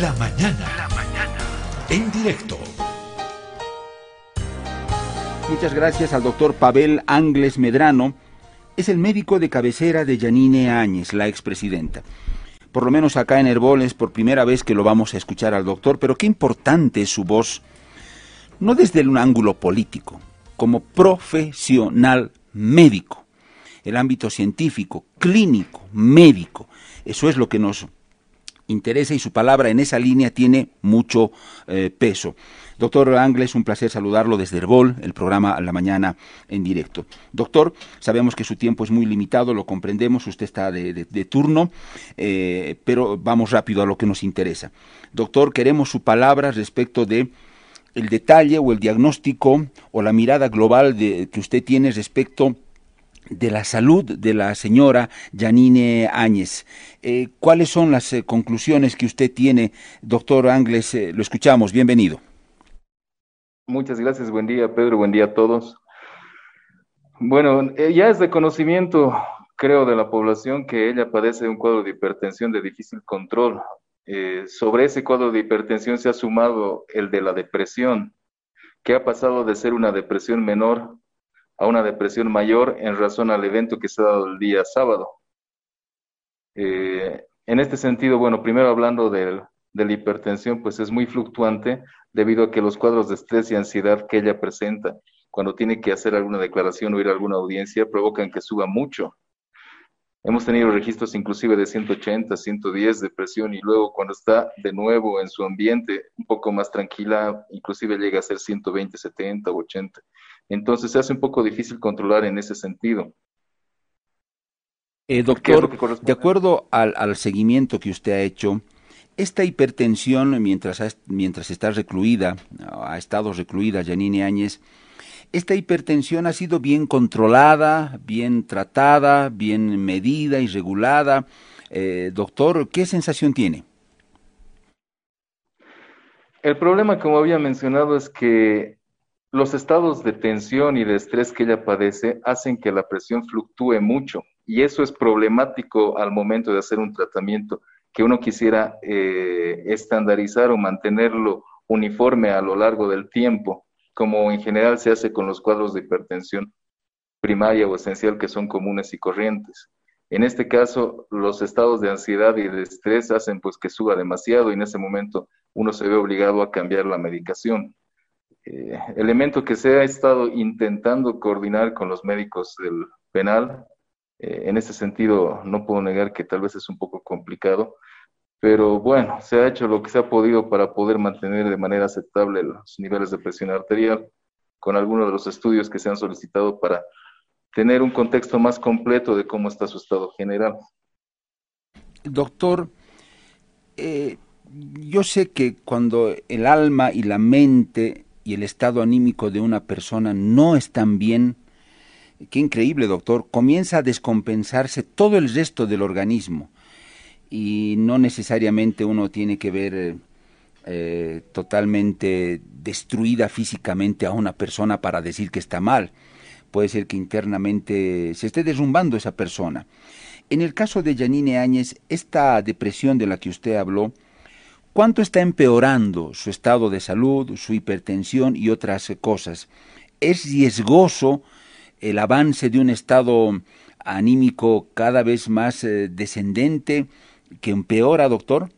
La mañana. La mañana. En directo. Muchas gracias al doctor Pavel Angles Medrano. Es el médico de cabecera de Yanine Áñez, la expresidenta. Por lo menos acá en Herbol es por primera vez que lo vamos a escuchar al doctor, pero qué importante es su voz, no desde un ángulo político, como profesional médico, el ámbito científico, clínico, médico. Eso es lo que nos interesa y su palabra en esa línea tiene mucho eh, peso. Doctor Angles, un placer saludarlo desde Herbol, el programa a la mañana en directo. Doctor, sabemos que su tiempo es muy limitado, lo comprendemos, usted está de, turno, eh, pero vamos rápido a lo que nos interesa. Doctor, queremos su palabra respecto de el detalle o el diagnóstico o la mirada global de, que usted tiene respecto de la salud de la señora Janine Áñez. Eh, ¿Cuáles son las eh, conclusiones que usted tiene, doctor Angles? Eh, lo escuchamos, bienvenido. Muchas gracias, buen día Pedro, buen día a todos. Bueno, ya es de conocimiento, creo, de la población que ella padece de un cuadro de hipertensión de difícil control. sobre ese cuadro de hipertensión se ha sumado el de la depresión, que ha pasado de ser una depresión menor a una depresión mayor en razón al evento que se ha dado el día sábado. Eh, en este sentido, bueno, primero hablando de la hipertensión, pues es muy fluctuante debido a que los cuadros de estrés y ansiedad que ella presenta cuando tiene que hacer alguna declaración o ir a alguna audiencia provocan que suba mucho. Hemos tenido registros inclusive de 180, 110 de presión y luego cuando está de nuevo en su ambiente un poco más tranquila, inclusive llega a ser 120, 70 o 80. Entonces se hace un poco difícil controlar en ese sentido. Eh, doctor, de acuerdo al, seguimiento que usted ha hecho, esta hipertensión, mientras, mientras está recluida, ha estado recluida Janine Áñez, esta hipertensión ha sido bien controlada, bien tratada, bien medida y regulada. Eh, doctor, ¿qué sensación tiene? El problema, como había mencionado, es que los estados de tensión y de estrés que ella padece hacen que la presión fluctúe mucho y eso es problemático al momento de hacer un tratamiento que uno quisiera eh, estandarizar o mantenerlo uniforme a lo largo del tiempo, como en general se hace con los cuadros de hipertensión primaria o esencial que son comunes y corrientes. En este caso, los estados de ansiedad y de estrés hacen pues que suba demasiado y en ese momento uno se ve obligado a cambiar la medicación. Eh, elemento que se ha estado intentando coordinar con los médicos del penal. Eh, en ese sentido, no puedo negar que tal vez es un poco complicado, pero bueno, se ha hecho lo que se ha podido para poder mantener de manera aceptable los niveles de presión arterial con algunos de los estudios que se han solicitado para tener un contexto más completo de cómo está su estado general. Doctor, eh, yo sé que cuando el alma y la mente y el estado anímico de una persona no están bien, qué increíble doctor, comienza a descompensarse todo el resto del organismo y no necesariamente uno tiene que ver eh, totalmente destruida físicamente a una persona para decir que está mal. Puede ser que internamente se esté derrumbando esa persona. En el caso de Janine Áñez, esta depresión de la que usted habló, ¿Cuánto está empeorando su estado de salud, su hipertensión y otras cosas? ¿Es riesgoso el avance de un estado anímico cada vez más eh, descendente que empeora, doctor?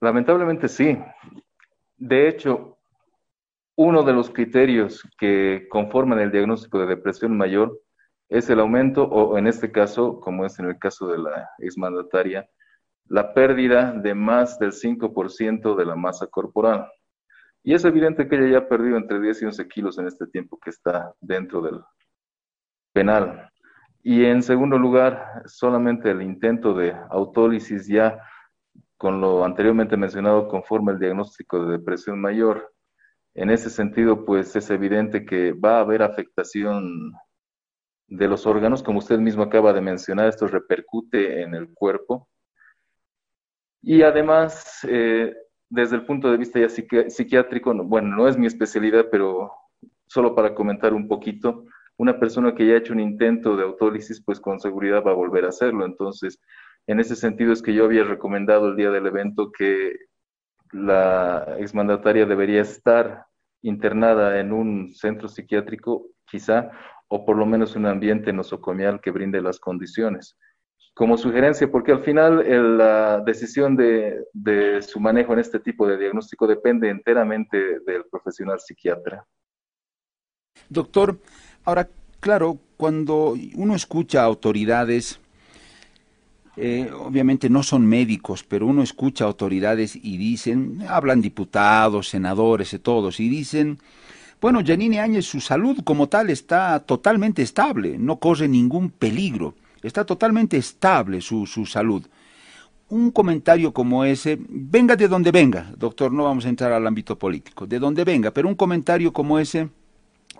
Lamentablemente sí. De hecho, uno de los criterios que conforman el diagnóstico de depresión mayor es el aumento, o en este caso, como es en el caso de la exmandataria, la pérdida de más del 5% de la masa corporal. Y es evidente que ella ya ha perdido entre 10 y 11 kilos en este tiempo que está dentro del penal. Y en segundo lugar, solamente el intento de autólisis ya con lo anteriormente mencionado conforme el diagnóstico de depresión mayor. En ese sentido, pues es evidente que va a haber afectación de los órganos, como usted mismo acaba de mencionar, esto repercute en el cuerpo y además, eh, desde el punto de vista ya psiquiátrico, bueno, no es mi especialidad, pero solo para comentar un poquito, una persona que ya ha hecho un intento de autólisis, pues con seguridad va a volver a hacerlo. Entonces, En ese sentido es que yo había recomendado el día del evento que la exmandataria debería estar internada en un centro psiquiátrico, quizá, o por lo menos un ambiente nosocomial que brinde las condiciones. Como sugerencia, porque al final la decisión de, de su manejo en este tipo de diagnóstico depende enteramente del profesional psiquiatra. Doctor, ahora, claro, cuando uno escucha a autoridades, eh, obviamente no son médicos, pero uno escucha autoridades y dicen, hablan diputados, senadores y todos, y dicen, bueno, Janine Áñez, su salud como tal está totalmente estable, no corre ningún peligro, está totalmente estable su, su salud. Un comentario como ese, venga de donde venga, doctor, no vamos a entrar al ámbito político, de donde venga, pero un comentario como ese,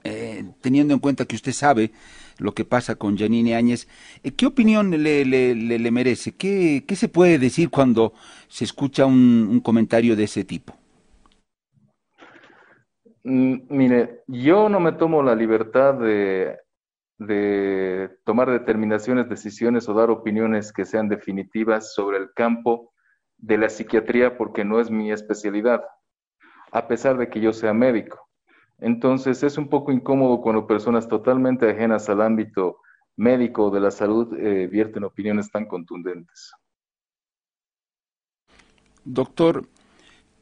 eh, teniendo en cuenta que usted sabe lo que pasa con Janine Áñez, eh, ¿qué opinión le, le, merece? ¿Qué, ¿Qué, se puede decir cuando se escucha un, comentario de ese tipo? Mm, mire, yo no me tomo la libertad de, de tomar determinaciones, decisiones o dar opiniones que sean definitivas sobre el campo de la psiquiatría porque no es mi especialidad, a pesar de que yo sea médico. Entonces es un poco incómodo cuando personas totalmente ajenas al ámbito médico de la salud eh, vierten opiniones tan contundentes. Doctor,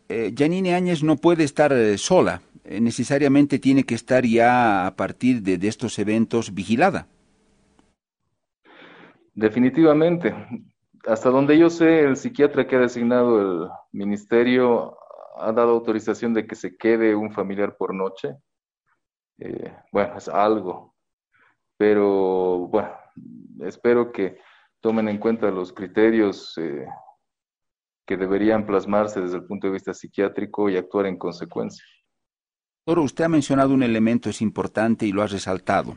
eh, Janine Áñez no puede estar eh, sola, eh, necesariamente tiene que estar ya a partir de, de estos eventos vigilada. Definitivamente. Hasta donde yo sé, el psiquiatra que ha designado el ministerio ha dado autorización de que se quede un familiar por noche. Eh, bueno, es algo, pero bueno, espero que tomen en cuenta los criterios eh, que deberían plasmarse desde el punto de vista psiquiátrico y actuar en consecuencia. Doctor, usted ha mencionado un elemento, es importante y lo ha resaltado.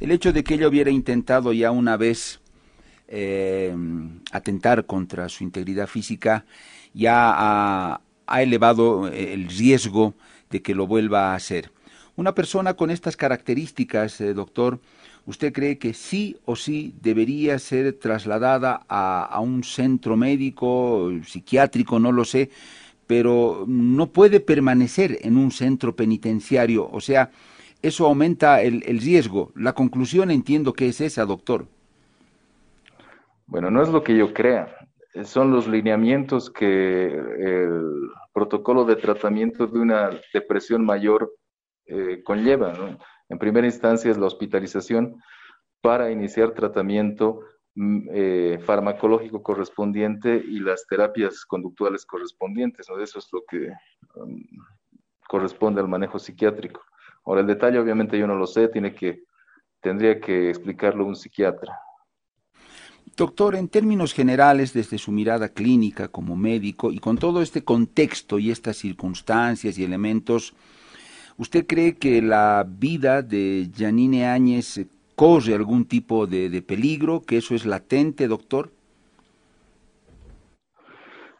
El hecho de que ella hubiera intentado ya una vez eh, atentar contra su integridad física ya ha, ha elevado eh, el riesgo de que lo vuelva a hacer. Una persona con estas características, eh, doctor, ¿usted cree que sí o sí debería ser trasladada a, un centro médico, psiquiátrico, no lo sé, pero no puede permanecer en un centro penitenciario? O sea, eso aumenta el, el riesgo. La conclusión entiendo que es esa, doctor. Bueno, no es lo que yo crea son los lineamientos que el protocolo de tratamiento de una depresión mayor eh, conlleva. En primera instancia es la hospitalización para iniciar tratamiento mm, eh, farmacológico correspondiente y las terapias conductuales correspondientes. Eso es lo que um, corresponde al manejo psiquiátrico. Ahora, el detalle obviamente yo no lo sé, tiene que, tendría que explicarlo un psiquiatra. Doctor, en términos generales, desde su mirada clínica como médico y con todo este contexto y estas circunstancias y elementos, ¿usted cree que la vida de Janine Áñez corre algún tipo de, peligro, que eso es latente, doctor?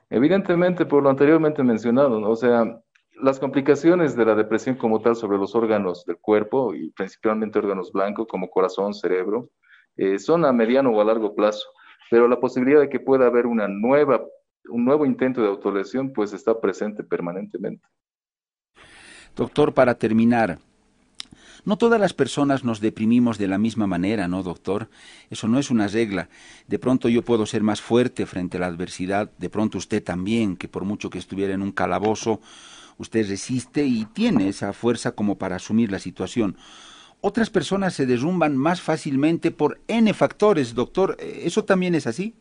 Evidentemente, por lo anteriormente mencionado, o sea, las complicaciones de la depresión como tal sobre los órganos del cuerpo y principalmente órganos blancos como corazón, cerebro, eh, son a mediano o a largo plazo, pero la posibilidad de que pueda haber una nueva, un nuevo intento de autolesión, pues está presente permanentemente. Doctor, para terminar, no todas las personas nos deprimimos de la misma manera, ¿no, doctor? Eso no es una regla. De pronto yo puedo ser más fuerte frente a la adversidad, de pronto usted también, que por mucho que estuviera en un calabozo, usted resiste y tiene esa fuerza como para asumir la situación. Otras personas se derrumban más fácilmente por N factores, doctor. ¿Eso también es así?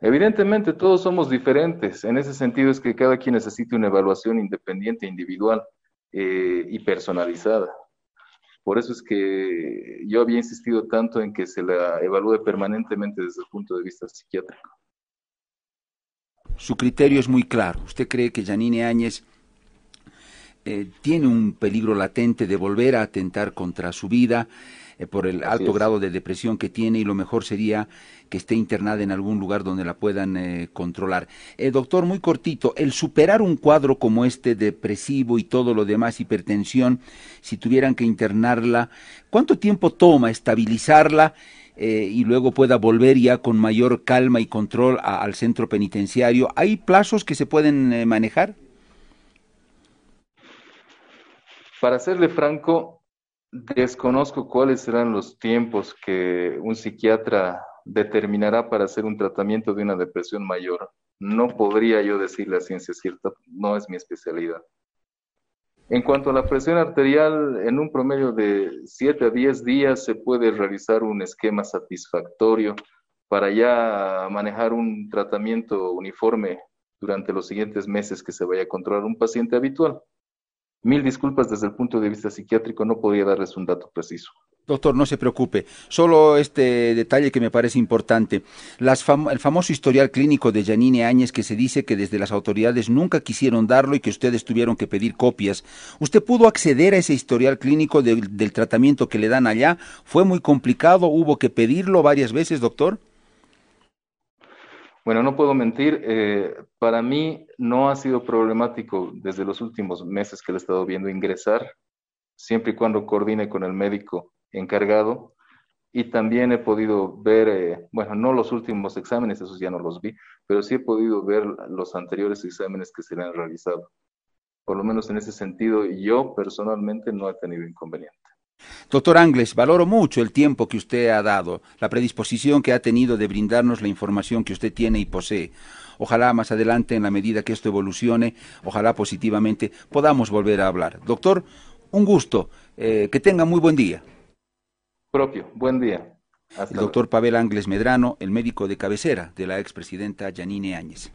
Evidentemente todos somos diferentes. En ese sentido es que cada quien necesita una evaluación independiente, individual eh, y personalizada. Por eso es que yo había insistido tanto en que se la evalúe permanentemente desde el punto de vista psiquiátrico. Su criterio es muy claro. ¿Usted cree que Janine Áñez eh, tiene un peligro latente de volver a atentar contra su vida eh, por el alto grado de depresión que tiene y lo mejor sería que esté internada en algún lugar donde la puedan eh, controlar. doctor, muy cortito, el superar un cuadro como este depresivo y todo lo demás, hipertensión, si tuvieran que internarla, ¿cuánto tiempo toma estabilizarla eh, y luego pueda volver ya con mayor calma y control al centro penitenciario. ¿Hay plazos que se pueden eh, manejar? Para serle franco, desconozco cuáles serán los tiempos que un psiquiatra determinará para hacer un tratamiento de una depresión mayor. No podría yo decir la ciencia cierta, no es mi especialidad. En cuanto a la presión arterial, en un promedio de 7 a 10 días se puede realizar un esquema satisfactorio para ya manejar un tratamiento uniforme durante los siguientes meses que se vaya a controlar un paciente habitual. Mil disculpas desde el punto de vista psiquiátrico, no podría darles un dato preciso. Doctor, no se preocupe. Solo este detalle que me parece importante. el famoso historial clínico de Janine Áñez que se dice que desde las autoridades nunca quisieron darlo y que ustedes tuvieron que pedir copias. ¿Usted pudo acceder a ese historial clínico del tratamiento que le dan allá? ¿Fue muy complicado? ¿Hubo que pedirlo varias veces, doctor? Bueno, no puedo mentir. Eh, para mí no ha sido problemático desde los últimos meses que le he estado viendo ingresar, siempre y cuando coordine con el médico encargado y también he podido ver, eh, bueno, no los últimos exámenes, esos ya no los vi, pero sí he podido ver los anteriores exámenes que se le han realizado. Por lo menos en ese sentido, yo personalmente no he tenido inconveniente. Doctor Angles, valoro mucho el tiempo que usted ha dado, la predisposición que ha tenido de brindarnos la información que usted tiene y posee. Ojalá más adelante, en la medida que esto evolucione, ojalá positivamente, podamos volver a hablar. Doctor, un gusto. Eh, que tenga muy buen día propio. Buen día. el doctor Pavel Angles Medrano, el médico de cabecera de la expresidenta Janine Áñez.